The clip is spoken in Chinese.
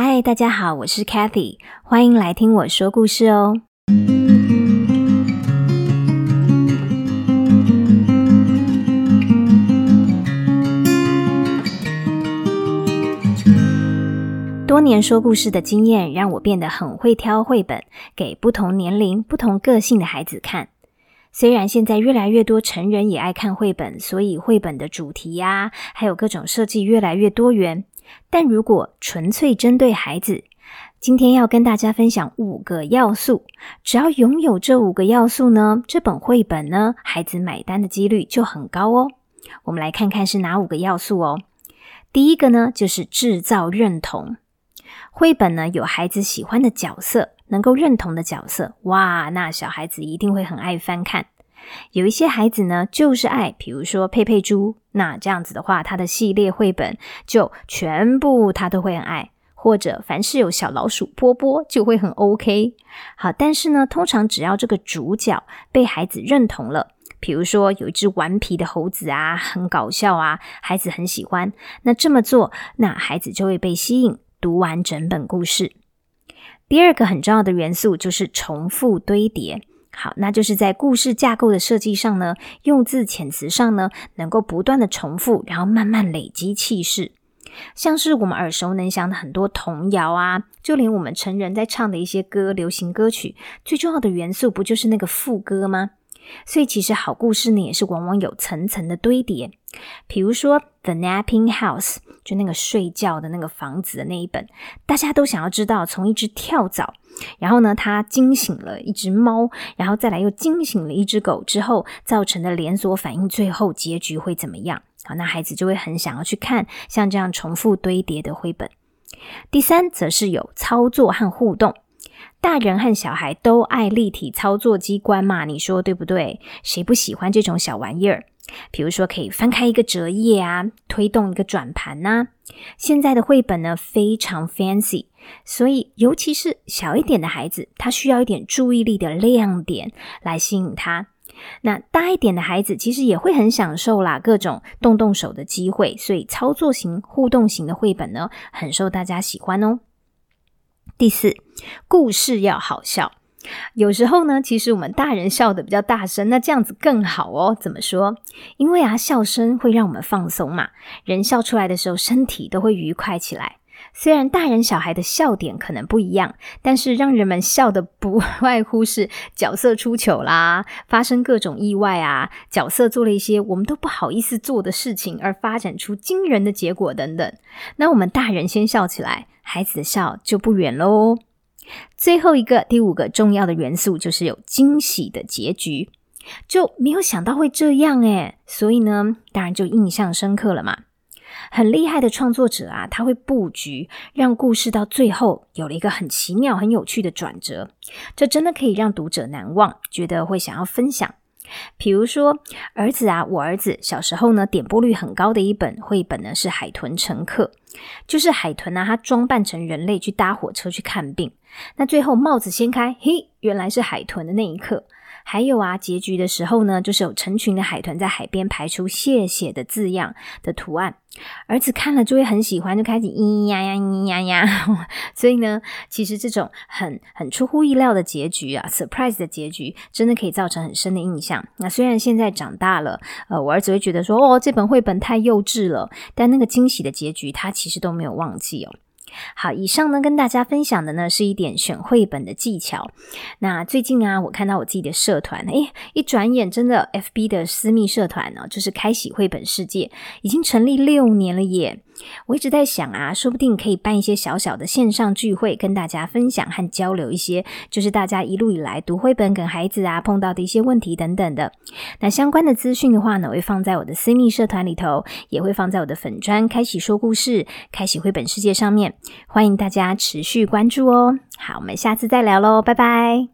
嗨，大家好，我是 Kathy，欢迎来听我说故事哦。多年说故事的经验，让我变得很会挑绘本，给不同年龄、不同个性的孩子看。虽然现在越来越多成人也爱看绘本，所以绘本的主题呀，还有各种设计越来越多元。但如果纯粹针对孩子，今天要跟大家分享五个要素，只要拥有这五个要素呢，这本绘本呢，孩子买单的几率就很高哦。我们来看看是哪五个要素哦。第一个呢，就是制造认同。绘本呢，有孩子喜欢的角色。能够认同的角色，哇，那小孩子一定会很爱翻看。有一些孩子呢，就是爱，比如说佩佩猪，那这样子的话，他的系列绘本就全部他都会很爱。或者凡是有小老鼠波波，就会很 OK。好，但是呢，通常只要这个主角被孩子认同了，比如说有一只顽皮的猴子啊，很搞笑啊，孩子很喜欢，那这么做，那孩子就会被吸引，读完整本故事。第二个很重要的元素就是重复堆叠。好，那就是在故事架构的设计上呢，用字遣词上呢，能够不断的重复，然后慢慢累积气势。像是我们耳熟能详的很多童谣啊，就连我们成人在唱的一些歌、流行歌曲，最重要的元素不就是那个副歌吗？所以其实好故事呢，也是往往有层层的堆叠。比如说《The Napping House》。就那个睡觉的那个房子的那一本，大家都想要知道，从一只跳蚤，然后呢，他惊醒了一只猫，然后再来又惊醒了一只狗之后，造成的连锁反应，最后结局会怎么样？好，那孩子就会很想要去看像这样重复堆叠的绘本。第三，则是有操作和互动，大人和小孩都爱立体操作机关嘛，你说对不对？谁不喜欢这种小玩意儿？比如说，可以翻开一个折页啊，推动一个转盘呐。现在的绘本呢，非常 fancy，所以尤其是小一点的孩子，他需要一点注意力的亮点来吸引他。那大一点的孩子其实也会很享受啦，各种动动手的机会，所以操作型、互动型的绘本呢，很受大家喜欢哦。第四，故事要好笑。有时候呢，其实我们大人笑的比较大声，那这样子更好哦。怎么说？因为啊，笑声会让我们放松嘛。人笑出来的时候，身体都会愉快起来。虽然大人小孩的笑点可能不一样，但是让人们笑的不 外乎是角色出糗啦，发生各种意外啊，角色做了一些我们都不好意思做的事情，而发展出惊人的结果等等。那我们大人先笑起来，孩子的笑就不远喽。最后一个第五个重要的元素就是有惊喜的结局，就没有想到会这样诶，所以呢，当然就印象深刻了嘛。很厉害的创作者啊，他会布局，让故事到最后有了一个很奇妙、很有趣的转折，这真的可以让读者难忘，觉得会想要分享。比如说，儿子啊，我儿子小时候呢，点播率很高的一本绘本呢，是《海豚乘客》，就是海豚呢，它装扮成人类去搭火车去看病，那最后帽子掀开，嘿，原来是海豚的那一刻。还有啊，结局的时候呢，就是有成群的海豚在海边排出“谢谢”的字样的图案，儿子看了就会很喜欢，就开始咿咿呀呀，咿咿呀呀。所以呢，其实这种很很出乎意料的结局啊，surprise 的结局，真的可以造成很深的印象。那虽然现在长大了，呃，我儿子会觉得说，哦，这本绘本太幼稚了，但那个惊喜的结局，他其实都没有忘记哦。好，以上呢跟大家分享的呢是一点选绘本的技巧。那最近啊，我看到我自己的社团，诶，一转眼真的 FB 的私密社团呢，就是开启绘本世界，已经成立六年了耶。我一直在想啊，说不定可以办一些小小的线上聚会，跟大家分享和交流一些，就是大家一路以来读绘本跟孩子啊碰到的一些问题等等的。那相关的资讯的话呢，我会放在我的私密社团里头，也会放在我的粉砖开启说故事、开启绘本世界上面，欢迎大家持续关注哦。好，我们下次再聊喽，拜拜。